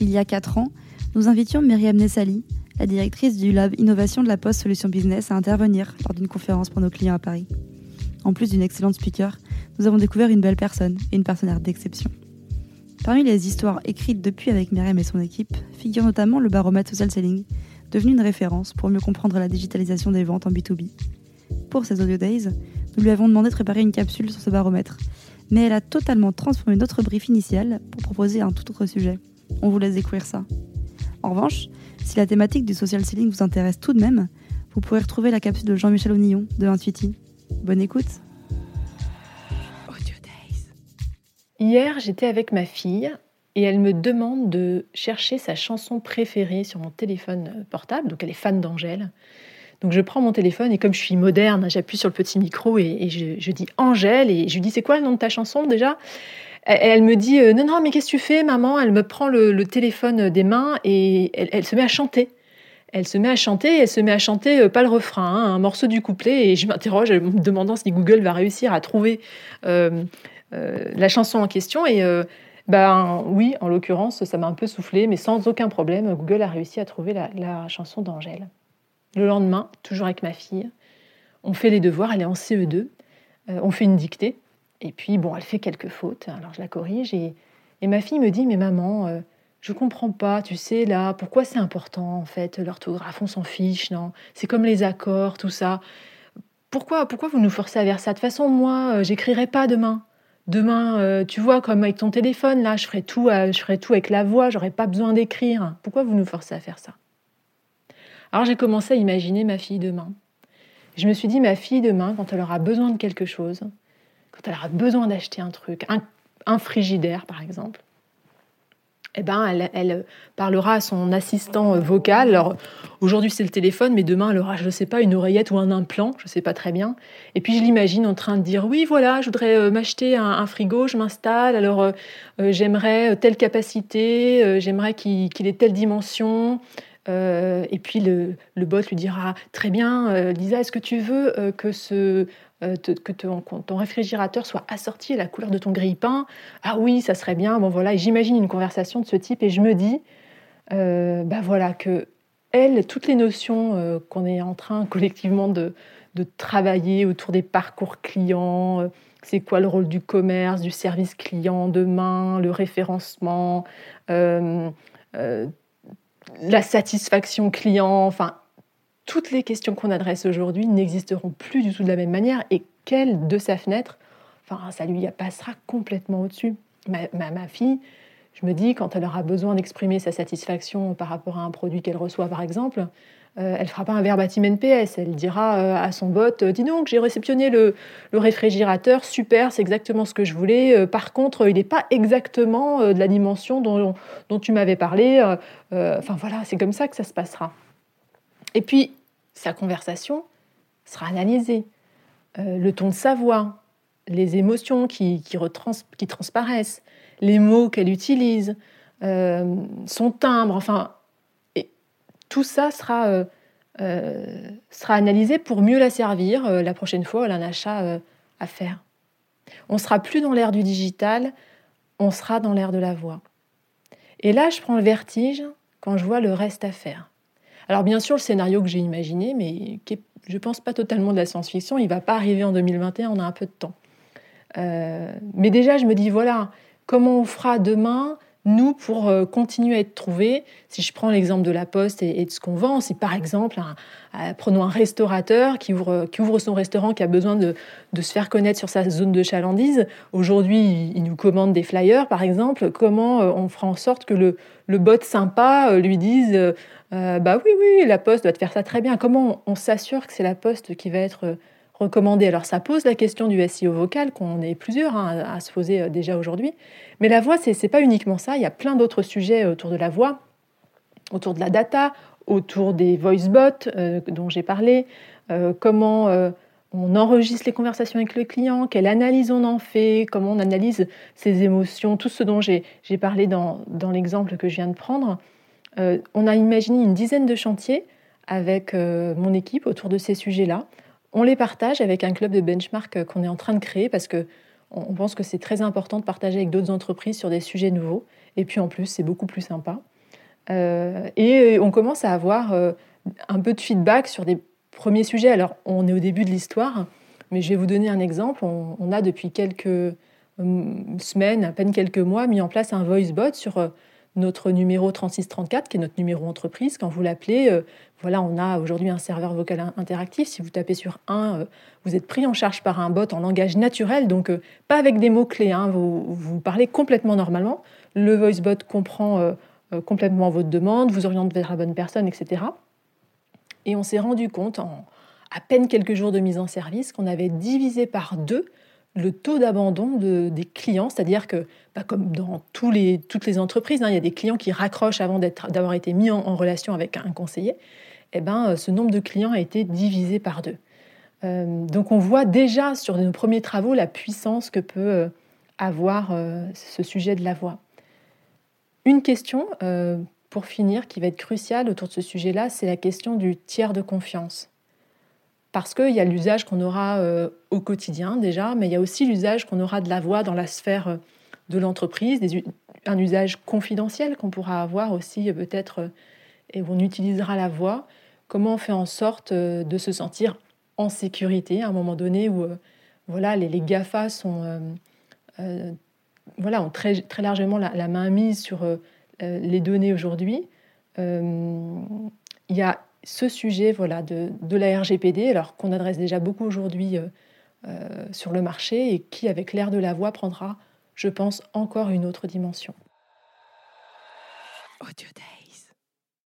Il y a 4 ans, nous invitions Myriam Nessali, la directrice du Lab Innovation de la Poste Solutions Business, à intervenir lors d'une conférence pour nos clients à Paris. En plus d'une excellente speaker, nous avons découvert une belle personne et une partenaire d'exception. Parmi les histoires écrites depuis avec Myriam et son équipe, figure notamment le baromètre social selling, devenu une référence pour mieux comprendre la digitalisation des ventes en B2B. Pour ces Audio Days, nous lui avons demandé de préparer une capsule sur ce baromètre, mais elle a totalement transformé notre brief initial pour proposer un tout autre sujet. On vous laisse découvrir ça. En revanche, si la thématique du social selling vous intéresse tout de même, vous pourrez retrouver la capsule de Jean-Michel Onillon de Intuiti. Bonne écoute. Hier, j'étais avec ma fille et elle me demande de chercher sa chanson préférée sur mon téléphone portable. Donc elle est fan d'Angèle. Donc je prends mon téléphone et comme je suis moderne, j'appuie sur le petit micro et, je, dis Angèle et je lui dis c'est quoi le nom de ta chanson déjà? Elle, me dit euh, non non mais qu'est-ce que tu fais maman? Elle me prend le, téléphone des mains et elle, se met à chanter. Elle se met à chanter, elle se met à chanter euh, pas le refrain, hein, un morceau du couplet et je m'interroge me demandant si Google va réussir à trouver euh, la chanson en question et ben oui, en l'occurrence, ça m'a un peu soufflé, mais sans aucun problème, Google a réussi à trouver la chanson d'Angèle. Le lendemain, toujours avec ma fille, on fait les devoirs, elle est en CE2, euh, on fait une dictée, et puis bon, elle fait quelques fautes, alors je la corrige, et, ma fille me dit, mais maman, je euh, je comprends pas, tu sais, là, pourquoi c'est important, en fait, l'orthographe, on s'en fiche, non? C'est comme les accords, tout ça. Pourquoi, pourquoi vous nous forcez à faire ça? De toute façon, moi, euh, j'écrirai pas demain. Demain, tu vois, comme avec ton téléphone, là, je ferai tout, je ferai tout avec la voix, j'aurai pas besoin d'écrire. Pourquoi vous nous forcez à faire ça? Alors j'ai commencé à imaginer ma fille demain. Je me suis dit, ma fille demain, quand elle aura besoin de quelque chose, quand elle aura besoin d'acheter un truc, un, frigidaire par exemple, eh ben, elle, parlera à son assistant vocal. Alors, aujourd'hui, c'est le téléphone, mais demain, elle aura, je ne sais pas, une oreillette ou un implant, je ne sais pas très bien. Et puis, je l'imagine en train de dire Oui, voilà, je voudrais euh, m'acheter un, frigo, je m'installe, alors euh, euh, j'aimerais telle capacité, j'aimerais qu'il ait telle dimension, euh, et puis le, bot lui dira Très bien, euh, Lisa, est-ce que tu veux euh, que, ce, que ton, réfrigérateur soit assorti à la couleur de ton grille-pain? Ah oui, ça serait bien. Bon voilà, j'imagine une conversation de ce type et je me dis bah voilà, que elle, toutes les notions qu'on est en train collectivement de, de, travailler autour des parcours clients, c'est quoi le rôle du commerce, du service client demain, le référencement la satisfaction client, enfin, toutes les questions qu'on adresse aujourd'hui n'existeront plus du tout de la même manière et qu'elle, de sa fenêtre, enfin, ça lui passera complètement au-dessus. Ma, fille, je me dis, quand elle aura besoin d'exprimer sa satisfaction par rapport à un produit qu'elle reçoit, par exemple, euh, elle fera pas un verbatim NPS. Elle dira euh, à son bot Dis donc, j'ai réceptionné le, réfrigérateur, super, c'est exactement ce que je voulais. Euh, par contre, il n'est pas exactement de la dimension dont, tu m'avais parlé. Enfin voilà, c'est comme ça que ça se passera. Et puis, sa conversation sera analysée. le ton de sa voix, les émotions qui, qui transparaissent, les mots qu'elle utilise, son timbre, enfin, tout ça sera, euh, euh, sera analysé pour mieux la servir euh, la prochaine fois elle a un achat à faire. On sera plus dans l'ère du digital, on sera dans l'ère de la voix. Et là, je prends le vertige quand je vois le reste à faire. Alors bien sûr, le scénario que j'ai imaginé, mais qui je ne pense pas totalement de la science-fiction, il ne va pas arriver en 2021, on a un peu de temps. mais déjà, je me dis, voilà, comment on fera demain nous, pour euh, continuer à être trouvés, si je prends l'exemple de la poste et, de ce qu'on vend, si par exemple, prenons un restaurateur qui ouvre, son restaurant, qui a besoin de, se faire connaître sur sa zone de chalandise, aujourd'hui, il, nous commande des flyers, par exemple, comment euh, on fera en sorte que le, bot sympa euh, lui dise Bah oui, oui, la poste doit te faire ça très bien. Comment on, s'assure que c'est la poste qui va être recommandée Alors ça pose la question du SEO vocal, qu'on est plusieurs hein, à, se poser déjà aujourd'hui. Mais la voix, ce n'est pas uniquement ça. Il y a plein d'autres sujets autour de la voix, autour de la data, autour des voice bots euh, dont j'ai parlé, euh, comment euh, on enregistre les conversations avec le client, quelle analyse on en fait, comment on analyse ses émotions, tout ce dont j'ai parlé dans l'exemple que je viens de prendre. on a imaginé une dizaine de chantiers avec mon équipe autour de ces sujets-là. On les partage avec un club de benchmark qu'on est en train de créer parce que on pense que c'est très important de partager avec d'autres entreprises sur des sujets nouveaux. Et puis en plus, c'est beaucoup plus sympa. et on commence à avoir un peu de feedback sur des premiers sujets. Alors, on est au début de l'histoire, mais je vais vous donner un exemple. On, a depuis quelques semaines, à peine quelques mois, mis en place un voice bot sur notre numéro 3634, qui est notre numéro entreprise. Quand vous l'appelez, voilà, on a aujourd'hui un serveur vocal interactif. Si vous tapez sur un, euh, vous êtes pris en charge par un bot en langage naturel, donc euh, pas avec des mots-clés. Hein, vous, vous, parlez complètement normalement. Le voice bot comprend euh, complètement votre demande, vous oriente vers la bonne personne, etc. Et on s'est rendu compte, en à peine quelques jours de mise en service, qu'on avait divisé par deux le taux d'abandon de, des clients, c'est-à-dire que, bah, comme dans toutes les entreprises, hein, il y a des clients qui raccrochent avant d'avoir été mis en, relation avec un conseiller eh ben, euh, ce nombre de clients a été divisé par deux. Euh, donc on voit déjà sur nos premiers travaux la puissance que peut euh, avoir ce sujet de la voix. Une question, pour finir, qui va être cruciale autour de ce sujet-là, c'est la question du tiers de confiance. Parce qu'il y a l'usage qu'on aura au quotidien déjà, mais il y a aussi l'usage qu'on aura de la voix dans la sphère de l'entreprise, un usage confidentiel qu'on pourra avoir aussi peut-être et on utilisera la voix, comment on fait en sorte euh, de se sentir en sécurité à un moment donné où euh, voilà, les, GAFA sont, euh, voilà, ont très, très largement la, main mise sur les données aujourd'hui. il y a ce sujet voilà, de, la RGPD, alors qu'on adresse déjà beaucoup aujourd'hui sur le marché et qui, avec l'ère de la voix, prendra, je pense, encore une autre dimension.